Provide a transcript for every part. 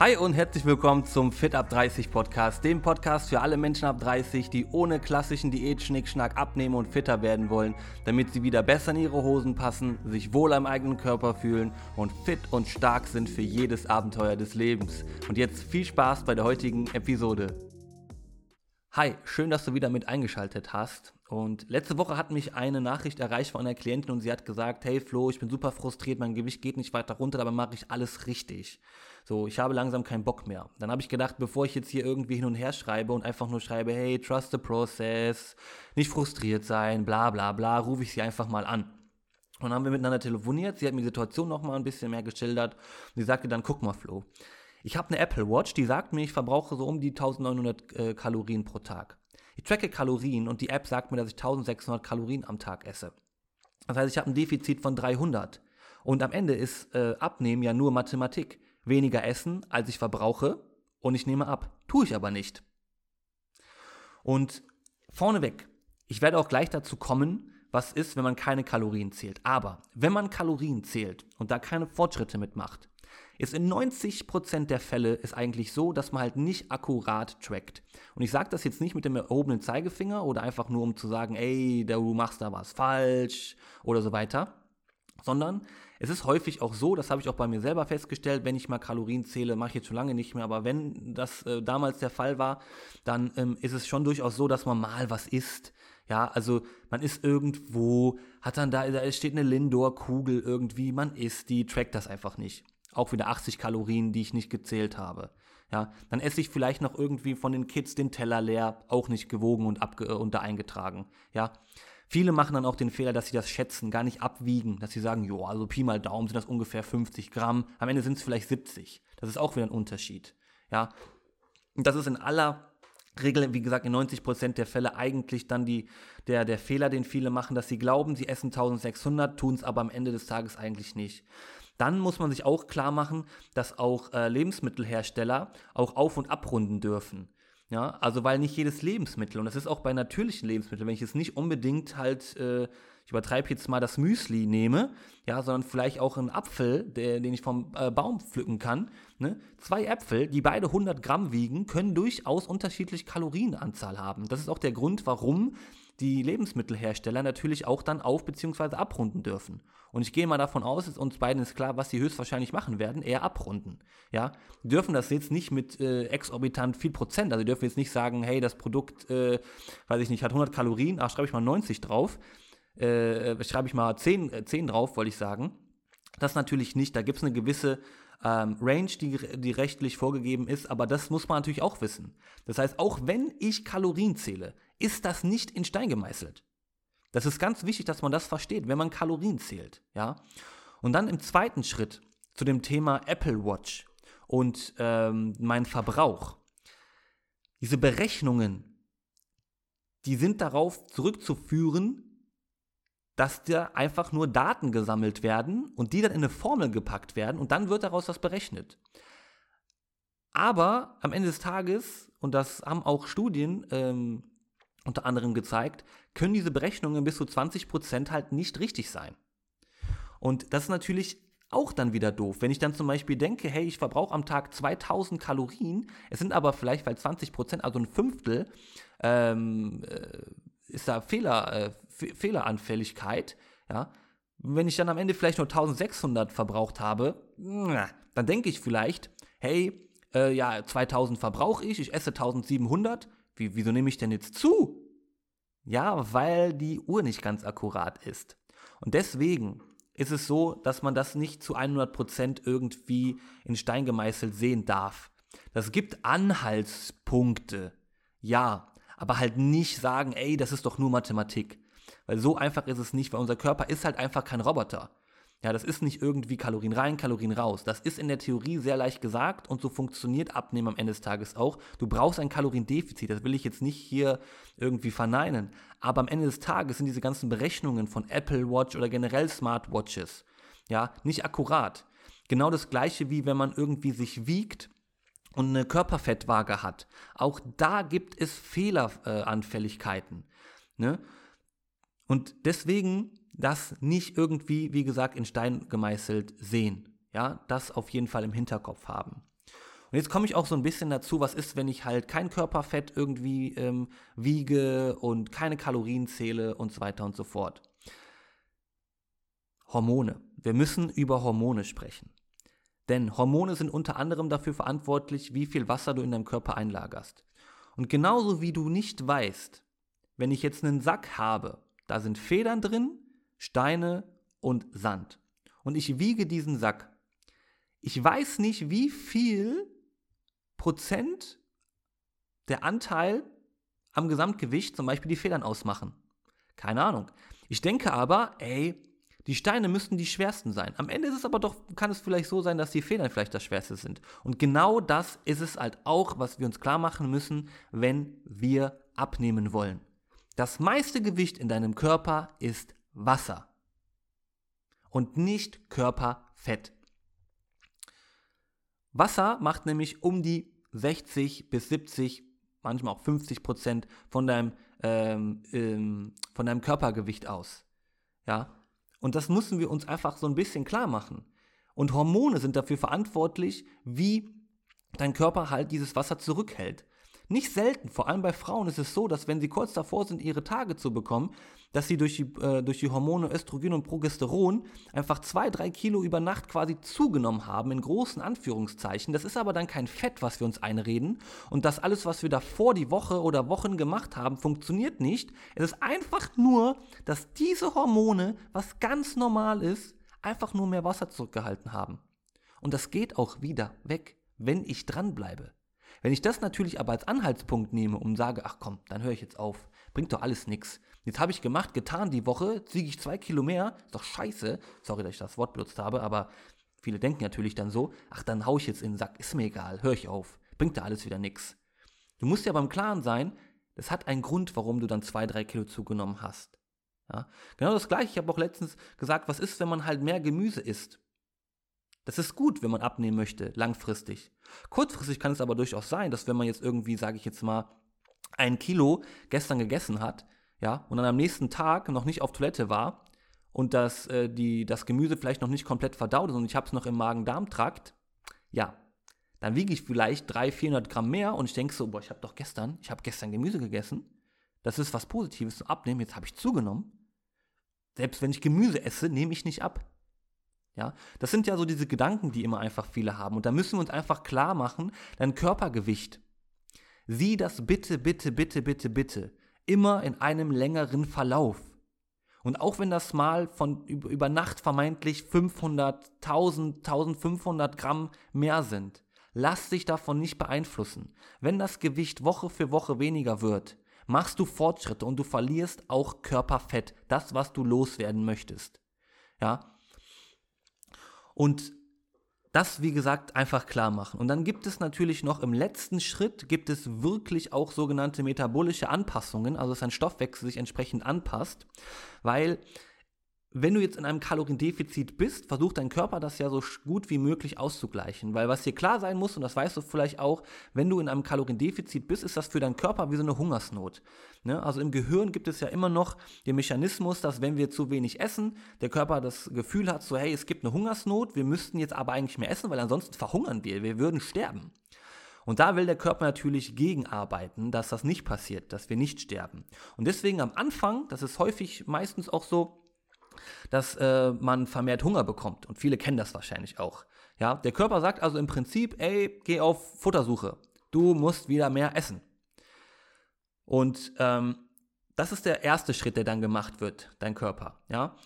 Hi und herzlich willkommen zum Fit Up 30 Podcast, dem Podcast für alle Menschen ab 30, die ohne klassischen Diät-Schnickschnack abnehmen und fitter werden wollen, damit sie wieder besser in ihre Hosen passen, sich wohl am eigenen Körper fühlen und fit und stark sind für jedes Abenteuer des Lebens. Und jetzt viel Spaß bei der heutigen Episode. Hi, schön, dass du wieder mit eingeschaltet hast. Und letzte Woche hat mich eine Nachricht erreicht von einer Klientin und sie hat gesagt, hey Flo, ich bin super frustriert, mein Gewicht geht nicht weiter runter, dabei mache ich alles richtig. So, ich habe langsam keinen Bock mehr. Dann habe ich gedacht, bevor ich jetzt hier irgendwie hin und her schreibe und einfach nur schreibe, hey, trust the process, nicht frustriert sein, bla bla bla, rufe ich sie einfach mal an. Und dann haben wir miteinander telefoniert, sie hat mir die Situation nochmal ein bisschen mehr geschildert und sie sagte dann, guck mal Flo, ich habe eine Apple Watch, die sagt mir, ich verbrauche so um die 1900 äh, Kalorien pro Tag. Ich tracke Kalorien und die App sagt mir, dass ich 1600 Kalorien am Tag esse. Das heißt, ich habe ein Defizit von 300. Und am Ende ist äh, Abnehmen ja nur Mathematik weniger essen, als ich verbrauche und ich nehme ab. Tue ich aber nicht. Und vorneweg, ich werde auch gleich dazu kommen, was ist, wenn man keine Kalorien zählt. Aber wenn man Kalorien zählt und da keine Fortschritte mitmacht, ist in 90% der Fälle ist eigentlich so, dass man halt nicht akkurat trackt. Und ich sage das jetzt nicht mit dem erhobenen Zeigefinger oder einfach nur um zu sagen, ey, du machst da was falsch oder so weiter, sondern es ist häufig auch so, das habe ich auch bei mir selber festgestellt, wenn ich mal Kalorien zähle, mache ich jetzt schon lange nicht mehr, aber wenn das äh, damals der Fall war, dann ähm, ist es schon durchaus so, dass man mal was isst. Ja, also man ist irgendwo, hat dann da, da steht eine Lindor-Kugel irgendwie, man isst die, trackt das einfach nicht. Auch wieder 80 Kalorien, die ich nicht gezählt habe. Ja, dann esse ich vielleicht noch irgendwie von den Kids den Teller leer, auch nicht gewogen und, abge äh, und da eingetragen. Ja, Viele machen dann auch den Fehler, dass sie das schätzen, gar nicht abwiegen, dass sie sagen, jo, also Pi mal Daumen sind das ungefähr 50 Gramm, am Ende sind es vielleicht 70. Das ist auch wieder ein Unterschied. Ja, und das ist in aller Regel, wie gesagt, in 90 Prozent der Fälle eigentlich dann die, der, der Fehler, den viele machen, dass sie glauben, sie essen 1600, tun es aber am Ende des Tages eigentlich nicht. Dann muss man sich auch klar machen, dass auch äh, Lebensmittelhersteller auch auf- und abrunden dürfen. Ja, also weil nicht jedes Lebensmittel, und das ist auch bei natürlichen Lebensmitteln, wenn ich jetzt nicht unbedingt halt, äh, ich übertreibe jetzt mal das Müsli nehme, ja, sondern vielleicht auch einen Apfel, der, den ich vom äh, Baum pflücken kann. Ne? Zwei Äpfel, die beide 100 Gramm wiegen, können durchaus unterschiedliche Kalorienanzahl haben. Das ist auch der Grund, warum die Lebensmittelhersteller natürlich auch dann auf- bzw. abrunden dürfen. Und ich gehe mal davon aus, dass uns beiden ist klar, was sie höchstwahrscheinlich machen werden, eher abrunden. Ja, die dürfen das jetzt nicht mit äh, exorbitant viel Prozent, also die dürfen jetzt nicht sagen, hey, das Produkt, äh, weiß ich nicht, hat 100 Kalorien, ach, schreibe ich mal 90 drauf, äh, schreibe ich mal 10, 10 äh, drauf, wollte ich sagen. Das natürlich nicht, da gibt es eine gewisse ähm, Range, die, die rechtlich vorgegeben ist, aber das muss man natürlich auch wissen. Das heißt, auch wenn ich Kalorien zähle, ist das nicht in Stein gemeißelt. Das ist ganz wichtig, dass man das versteht, wenn man Kalorien zählt, ja. Und dann im zweiten Schritt zu dem Thema Apple Watch und ähm, mein Verbrauch. Diese Berechnungen, die sind darauf zurückzuführen, dass da einfach nur Daten gesammelt werden und die dann in eine Formel gepackt werden und dann wird daraus was berechnet. Aber am Ende des Tages, und das haben auch Studien ähm, unter anderem gezeigt, können diese Berechnungen bis zu 20% halt nicht richtig sein. Und das ist natürlich auch dann wieder doof. Wenn ich dann zum Beispiel denke, hey, ich verbrauche am Tag 2000 Kalorien, es sind aber vielleicht, weil 20%, also ein Fünftel, ähm, äh, ist da Fehler, äh, Fehleranfälligkeit, ja, wenn ich dann am Ende vielleicht nur 1600 verbraucht habe, dann denke ich vielleicht, hey, äh, ja, 2000 verbrauche ich, ich esse 1700, wie, wieso nehme ich denn jetzt zu? Ja, weil die Uhr nicht ganz akkurat ist. Und deswegen ist es so, dass man das nicht zu 100% irgendwie in Stein gemeißelt sehen darf. Das gibt Anhaltspunkte, ja, aber halt nicht sagen, ey, das ist doch nur Mathematik. Weil so einfach ist es nicht, weil unser Körper ist halt einfach kein Roboter. Ja, das ist nicht irgendwie Kalorien rein, Kalorien raus. Das ist in der Theorie sehr leicht gesagt und so funktioniert Abnehmen am Ende des Tages auch. Du brauchst ein Kaloriendefizit, das will ich jetzt nicht hier irgendwie verneinen. Aber am Ende des Tages sind diese ganzen Berechnungen von Apple Watch oder generell Smartwatches, ja, nicht akkurat. Genau das gleiche wie wenn man irgendwie sich wiegt und eine Körperfettwaage hat. Auch da gibt es Fehleranfälligkeiten. Ne? Und deswegen das nicht irgendwie, wie gesagt, in Stein gemeißelt sehen. Ja, das auf jeden Fall im Hinterkopf haben. Und jetzt komme ich auch so ein bisschen dazu, was ist, wenn ich halt kein Körperfett irgendwie ähm, wiege und keine Kalorien zähle und so weiter und so fort. Hormone. Wir müssen über Hormone sprechen. Denn Hormone sind unter anderem dafür verantwortlich, wie viel Wasser du in deinem Körper einlagerst. Und genauso wie du nicht weißt, wenn ich jetzt einen Sack habe, da sind Federn drin, Steine und Sand. Und ich wiege diesen Sack. Ich weiß nicht, wie viel Prozent der Anteil am Gesamtgewicht zum Beispiel die Federn ausmachen. Keine Ahnung. Ich denke aber, ey, die Steine müssten die schwersten sein. Am Ende ist es aber doch, kann es vielleicht so sein, dass die Federn vielleicht das schwerste sind. Und genau das ist es halt auch, was wir uns klar machen müssen, wenn wir abnehmen wollen. Das meiste Gewicht in deinem Körper ist Wasser und nicht Körperfett. Wasser macht nämlich um die 60 bis 70, manchmal auch 50 Prozent von deinem, ähm, ähm, von deinem Körpergewicht aus. Ja, und das müssen wir uns einfach so ein bisschen klar machen. Und Hormone sind dafür verantwortlich, wie dein Körper halt dieses Wasser zurückhält. Nicht selten, vor allem bei Frauen, ist es so, dass wenn sie kurz davor sind, ihre Tage zu bekommen, dass sie durch die, äh, durch die Hormone Östrogen und Progesteron einfach zwei, drei Kilo über Nacht quasi zugenommen haben, in großen Anführungszeichen. Das ist aber dann kein Fett, was wir uns einreden. Und das alles, was wir davor die Woche oder Wochen gemacht haben, funktioniert nicht. Es ist einfach nur, dass diese Hormone, was ganz normal ist, einfach nur mehr Wasser zurückgehalten haben. Und das geht auch wieder weg, wenn ich dranbleibe. Wenn ich das natürlich aber als Anhaltspunkt nehme und sage, ach komm, dann höre ich jetzt auf, bringt doch alles nichts. Jetzt habe ich gemacht, getan die Woche, siege ich zwei Kilo mehr, ist doch scheiße. Sorry, dass ich das Wort benutzt habe, aber viele denken natürlich dann so, ach, dann haue ich jetzt in den Sack, ist mir egal, höre ich auf, bringt da alles wieder nichts. Du musst ja beim Klaren sein, das hat einen Grund, warum du dann zwei, drei Kilo zugenommen hast. Ja? Genau das gleiche, ich habe auch letztens gesagt, was ist, wenn man halt mehr Gemüse isst? Das ist gut, wenn man abnehmen möchte, langfristig. Kurzfristig kann es aber durchaus sein, dass wenn man jetzt irgendwie, sage ich jetzt mal, ein Kilo gestern gegessen hat, ja, und dann am nächsten Tag noch nicht auf Toilette war und das, äh, die, das Gemüse vielleicht noch nicht komplett verdaut ist und ich habe es noch im Magen-Darm-Trakt, ja, dann wiege ich vielleicht 300, 400 Gramm mehr und ich denke so, boah, ich habe doch gestern, ich habe gestern Gemüse gegessen, das ist was Positives zum Abnehmen, jetzt habe ich zugenommen. Selbst wenn ich Gemüse esse, nehme ich nicht ab. Ja, das sind ja so diese Gedanken, die immer einfach viele haben. Und da müssen wir uns einfach klar machen, dein Körpergewicht, sieh das bitte, bitte, bitte, bitte, bitte immer in einem längeren Verlauf. Und auch wenn das mal von über Nacht vermeintlich 500, 1000, 1500 Gramm mehr sind, lass dich davon nicht beeinflussen. Wenn das Gewicht Woche für Woche weniger wird, machst du Fortschritte und du verlierst auch Körperfett, das, was du loswerden möchtest. Ja, und das, wie gesagt, einfach klar machen. Und dann gibt es natürlich noch im letzten Schritt, gibt es wirklich auch sogenannte metabolische Anpassungen, also dass dein Stoffwechsel sich entsprechend anpasst, weil wenn du jetzt in einem Kaloriendefizit bist, versucht dein Körper das ja so gut wie möglich auszugleichen. Weil was dir klar sein muss, und das weißt du vielleicht auch, wenn du in einem Kaloriendefizit bist, ist das für deinen Körper wie so eine Hungersnot. Ne? Also im Gehirn gibt es ja immer noch den Mechanismus, dass wenn wir zu wenig essen, der Körper das Gefühl hat, so hey, es gibt eine Hungersnot, wir müssten jetzt aber eigentlich mehr essen, weil ansonsten verhungern wir, wir würden sterben. Und da will der Körper natürlich gegenarbeiten, dass das nicht passiert, dass wir nicht sterben. Und deswegen am Anfang, das ist häufig meistens auch so, dass äh, man vermehrt Hunger bekommt. Und viele kennen das wahrscheinlich auch. Ja, der Körper sagt also im Prinzip, ey, geh auf Futtersuche. Du musst wieder mehr essen. Und ähm, das ist der erste Schritt, der dann gemacht wird, dein Körper. Ja.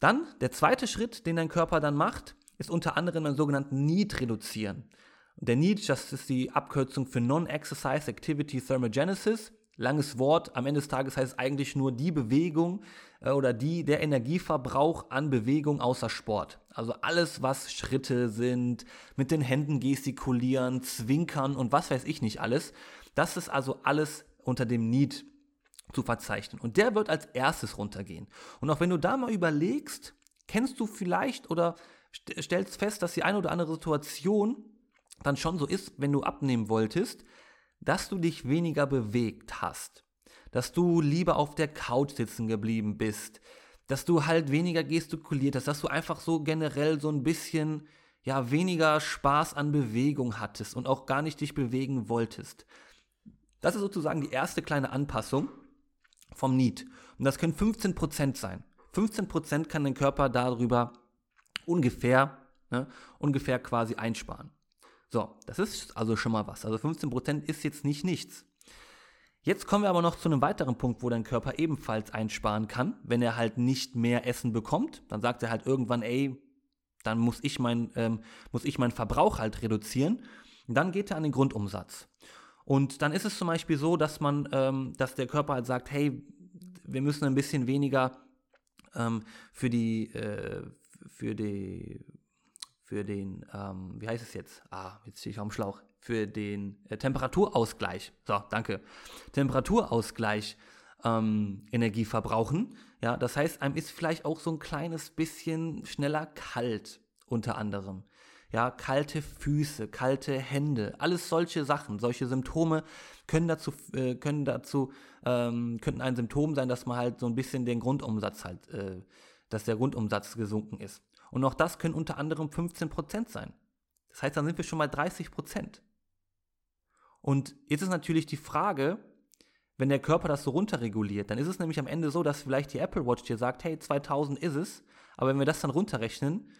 Dann der zweite Schritt, den dein Körper dann macht, ist unter anderem einen sogenannten Need reduzieren. Der Need, das ist die Abkürzung für Non-Exercise Activity Thermogenesis. Langes Wort, am Ende des Tages heißt es eigentlich nur die Bewegung äh, oder die, der Energieverbrauch an Bewegung außer Sport. Also alles, was Schritte sind, mit den Händen gestikulieren, zwinkern und was weiß ich nicht alles. Das ist also alles unter dem Need zu verzeichnen. Und der wird als erstes runtergehen. Und auch wenn du da mal überlegst, kennst du vielleicht oder stellst fest, dass die eine oder andere Situation dann schon so ist, wenn du abnehmen wolltest, dass du dich weniger bewegt hast, dass du lieber auf der Couch sitzen geblieben bist, dass du halt weniger gestikuliert hast, dass du einfach so generell so ein bisschen, ja weniger Spaß an Bewegung hattest und auch gar nicht dich bewegen wolltest. Das ist sozusagen die erste kleine Anpassung vom Need. Und das können 15% sein. 15% kann dein Körper darüber ungefähr, ne, ungefähr quasi einsparen. So, das ist also schon mal was. Also 15% ist jetzt nicht nichts. Jetzt kommen wir aber noch zu einem weiteren Punkt, wo dein Körper ebenfalls einsparen kann, wenn er halt nicht mehr Essen bekommt. Dann sagt er halt irgendwann, ey, dann muss ich, mein, ähm, muss ich meinen Verbrauch halt reduzieren. Und dann geht er an den Grundumsatz. Und dann ist es zum Beispiel so, dass man, ähm, dass der Körper halt sagt, hey, wir müssen ein bisschen weniger ähm, für die, äh, für die, für den, ähm, wie heißt es jetzt? Ah, jetzt stehe ich auf dem Schlauch. Für den äh, Temperaturausgleich. So, danke. Temperaturausgleich ähm, Energie verbrauchen. Ja, das heißt, einem ist vielleicht auch so ein kleines bisschen schneller kalt, unter anderem. Ja, kalte Füße, kalte Hände, alles solche Sachen, solche Symptome können dazu, äh, können dazu, ähm, könnten ein Symptom sein, dass man halt so ein bisschen den Grundumsatz halt, äh, dass der Grundumsatz gesunken ist. Und auch das können unter anderem 15% sein. Das heißt, dann sind wir schon mal 30%. Und jetzt ist natürlich die Frage, wenn der Körper das so runterreguliert, dann ist es nämlich am Ende so, dass vielleicht die Apple Watch dir sagt, hey, 2000 ist es, aber wenn wir das dann runterrechnen,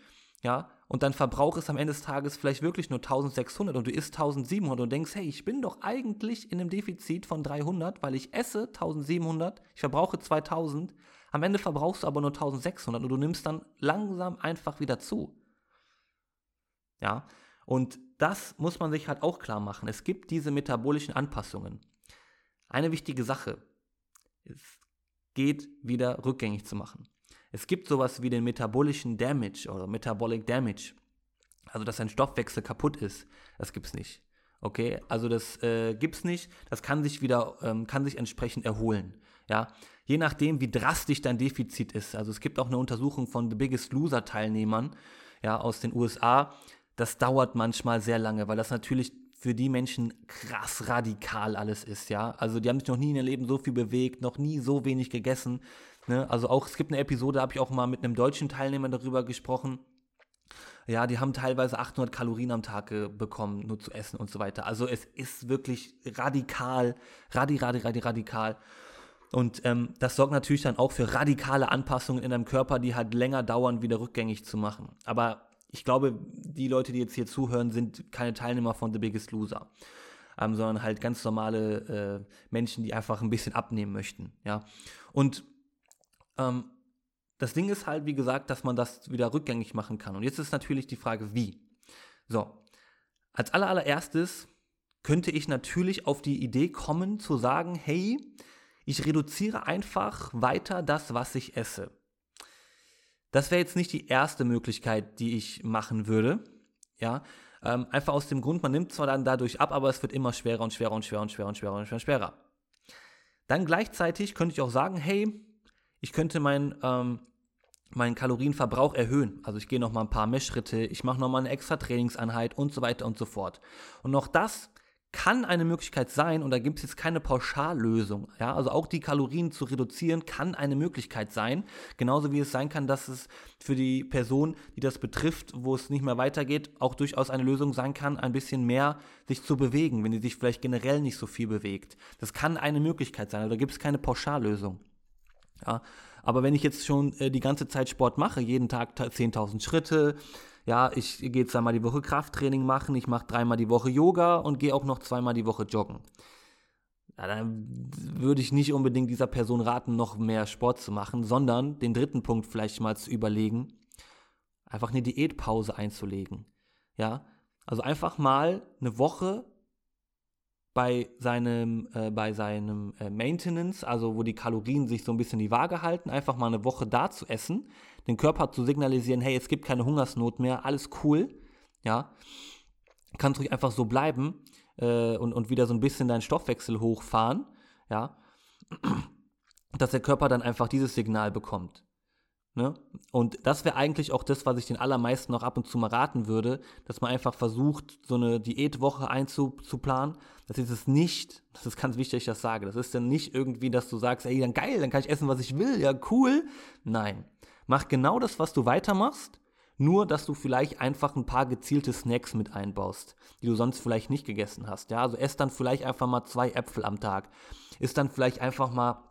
ja, und dein Verbrauch ist am Ende des Tages vielleicht wirklich nur 1600 und du isst 1700 und denkst, hey, ich bin doch eigentlich in einem Defizit von 300, weil ich esse 1700, ich verbrauche 2000, am Ende verbrauchst du aber nur 1600 und du nimmst dann langsam einfach wieder zu. Ja, und das muss man sich halt auch klar machen. Es gibt diese metabolischen Anpassungen. Eine wichtige Sache, es geht wieder rückgängig zu machen. Es gibt sowas wie den metabolischen Damage oder Metabolic Damage. Also, dass ein Stoffwechsel kaputt ist. Das gibt es nicht. Okay, also das äh, es nicht. Das kann sich wieder, ähm, kann sich entsprechend erholen. Ja, je nachdem, wie drastisch dein Defizit ist. Also es gibt auch eine Untersuchung von The Biggest Loser Teilnehmern, ja, aus den USA. Das dauert manchmal sehr lange, weil das natürlich für die Menschen krass radikal alles ist, ja. Also die haben sich noch nie in ihrem Leben so viel bewegt, noch nie so wenig gegessen. Ne? Also auch, es gibt eine Episode, da habe ich auch mal mit einem deutschen Teilnehmer darüber gesprochen. Ja, die haben teilweise 800 Kalorien am Tag äh, bekommen, nur zu essen und so weiter. Also es ist wirklich radikal, radi, radi, radi, radikal. Und ähm, das sorgt natürlich dann auch für radikale Anpassungen in deinem Körper, die halt länger dauern, wieder rückgängig zu machen. Aber ich glaube, die Leute, die jetzt hier zuhören, sind keine Teilnehmer von The Biggest Loser, ähm, sondern halt ganz normale äh, Menschen, die einfach ein bisschen abnehmen möchten. Ja, und ähm, das Ding ist halt, wie gesagt, dass man das wieder rückgängig machen kann. Und jetzt ist natürlich die Frage, wie. So, als allererstes könnte ich natürlich auf die Idee kommen zu sagen, hey, ich reduziere einfach weiter das, was ich esse. Das wäre jetzt nicht die erste Möglichkeit, die ich machen würde. Ja, ähm, einfach aus dem Grund, man nimmt zwar dann dadurch ab, aber es wird immer schwerer und schwerer und schwerer und schwerer und schwerer und schwerer. Und schwerer. Dann gleichzeitig könnte ich auch sagen, hey, ich könnte mein, ähm, meinen Kalorienverbrauch erhöhen. Also ich gehe noch mal ein paar mehr Schritte, ich mache noch mal eine extra Trainingseinheit und so weiter und so fort. Und auch das kann eine Möglichkeit sein, und da gibt es jetzt keine Pauschallösung. Ja? Also auch die Kalorien zu reduzieren kann eine Möglichkeit sein. Genauso wie es sein kann, dass es für die Person, die das betrifft, wo es nicht mehr weitergeht, auch durchaus eine Lösung sein kann, ein bisschen mehr sich zu bewegen, wenn sie sich vielleicht generell nicht so viel bewegt. Das kann eine Möglichkeit sein. Also da gibt es keine Pauschallösung. Ja, aber wenn ich jetzt schon äh, die ganze Zeit Sport mache, jeden Tag 10.000 Schritte, ja, ich gehe zweimal die Woche Krafttraining machen, ich mache dreimal die Woche Yoga und gehe auch noch zweimal die Woche joggen. Ja, dann würde ich nicht unbedingt dieser Person raten, noch mehr Sport zu machen, sondern den dritten Punkt vielleicht mal zu überlegen, einfach eine Diätpause einzulegen. Ja, also einfach mal eine Woche bei seinem, äh, bei seinem äh, Maintenance, also wo die Kalorien sich so ein bisschen die Waage halten, einfach mal eine Woche da zu essen, den Körper zu signalisieren, hey, es gibt keine Hungersnot mehr, alles cool, ja, kannst ruhig einfach so bleiben äh, und, und wieder so ein bisschen deinen Stoffwechsel hochfahren, ja, dass der Körper dann einfach dieses Signal bekommt. Ne? Und das wäre eigentlich auch das, was ich den allermeisten noch ab und zu mal raten würde, dass man einfach versucht, so eine Diätwoche einzuplanen. Das ist es nicht, das ist ganz wichtig, dass ich das sage. Das ist dann nicht irgendwie, dass du sagst, ey, dann geil, dann kann ich essen, was ich will, ja, cool. Nein. Mach genau das, was du weitermachst, Nur, dass du vielleicht einfach ein paar gezielte Snacks mit einbaust, die du sonst vielleicht nicht gegessen hast. Ja, also ess dann vielleicht einfach mal zwei Äpfel am Tag. Ist dann vielleicht einfach mal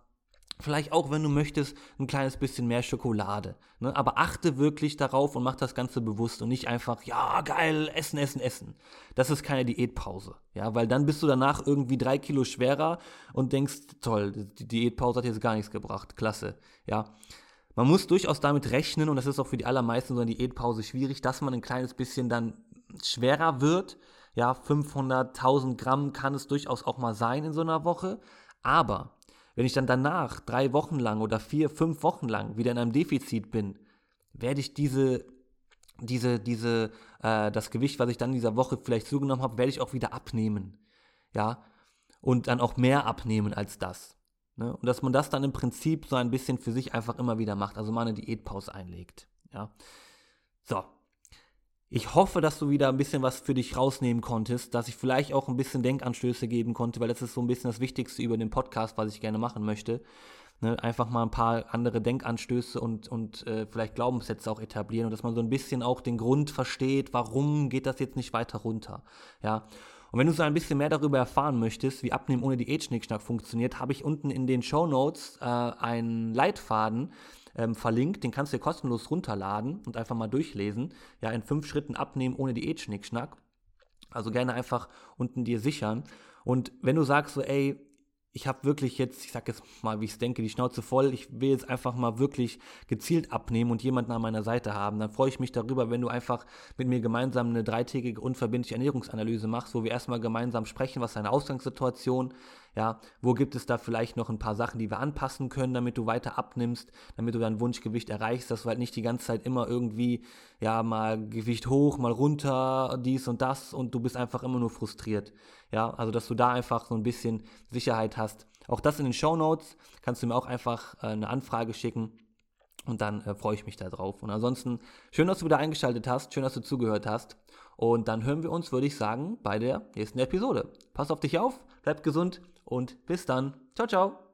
Vielleicht auch, wenn du möchtest, ein kleines bisschen mehr Schokolade. Ne? Aber achte wirklich darauf und mach das Ganze bewusst und nicht einfach, ja, geil, essen, essen, essen. Das ist keine Diätpause. Ja, weil dann bist du danach irgendwie drei Kilo schwerer und denkst, toll, die Diätpause hat jetzt gar nichts gebracht. Klasse. Ja. Man muss durchaus damit rechnen, und das ist auch für die allermeisten so eine Diätpause schwierig, dass man ein kleines bisschen dann schwerer wird. Ja, 500, 1000 Gramm kann es durchaus auch mal sein in so einer Woche. Aber wenn ich dann danach drei Wochen lang oder vier, fünf Wochen lang wieder in einem Defizit bin, werde ich diese, diese, diese, äh, das Gewicht, was ich dann in dieser Woche vielleicht zugenommen habe, werde ich auch wieder abnehmen. Ja, und dann auch mehr abnehmen als das. Ne? Und dass man das dann im Prinzip so ein bisschen für sich einfach immer wieder macht, also mal eine Diätpause einlegt. Ja. So, ich hoffe, dass du wieder ein bisschen was für dich rausnehmen konntest, dass ich vielleicht auch ein bisschen Denkanstöße geben konnte, weil das ist so ein bisschen das Wichtigste über den Podcast, was ich gerne machen möchte. Ne, einfach mal ein paar andere Denkanstöße und, und äh, vielleicht Glaubenssätze auch etablieren und dass man so ein bisschen auch den Grund versteht, warum geht das jetzt nicht weiter runter. Ja. Und wenn du so ein bisschen mehr darüber erfahren möchtest, wie Abnehmen ohne Diät-Schnickschnack funktioniert, habe ich unten in den Show Notes äh, einen Leitfaden, ähm, verlinkt. Den kannst du dir kostenlos runterladen und einfach mal durchlesen. Ja, in fünf Schritten abnehmen ohne Diät-Schnickschnack. Also gerne einfach unten dir sichern. Und wenn du sagst so, ey, ich habe wirklich jetzt, ich sag jetzt mal, wie ich es denke, die Schnauze voll, ich will jetzt einfach mal wirklich gezielt abnehmen und jemanden an meiner Seite haben, dann freue ich mich darüber, wenn du einfach mit mir gemeinsam eine dreitägige unverbindliche Ernährungsanalyse machst, wo wir erstmal gemeinsam sprechen, was deine Ausgangssituation, ja, wo gibt es da vielleicht noch ein paar Sachen, die wir anpassen können, damit du weiter abnimmst, damit du dein Wunschgewicht erreichst, dass du halt nicht die ganze Zeit immer irgendwie, ja, mal Gewicht hoch, mal runter, dies und das und du bist einfach immer nur frustriert. Ja, also dass du da einfach so ein bisschen Sicherheit hast. Auch das in den Show Notes kannst du mir auch einfach äh, eine Anfrage schicken. Und dann äh, freue ich mich darauf. Und ansonsten, schön, dass du wieder eingeschaltet hast, schön, dass du zugehört hast. Und dann hören wir uns, würde ich sagen, bei der nächsten Episode. Pass auf dich auf, bleib gesund und bis dann. Ciao, ciao.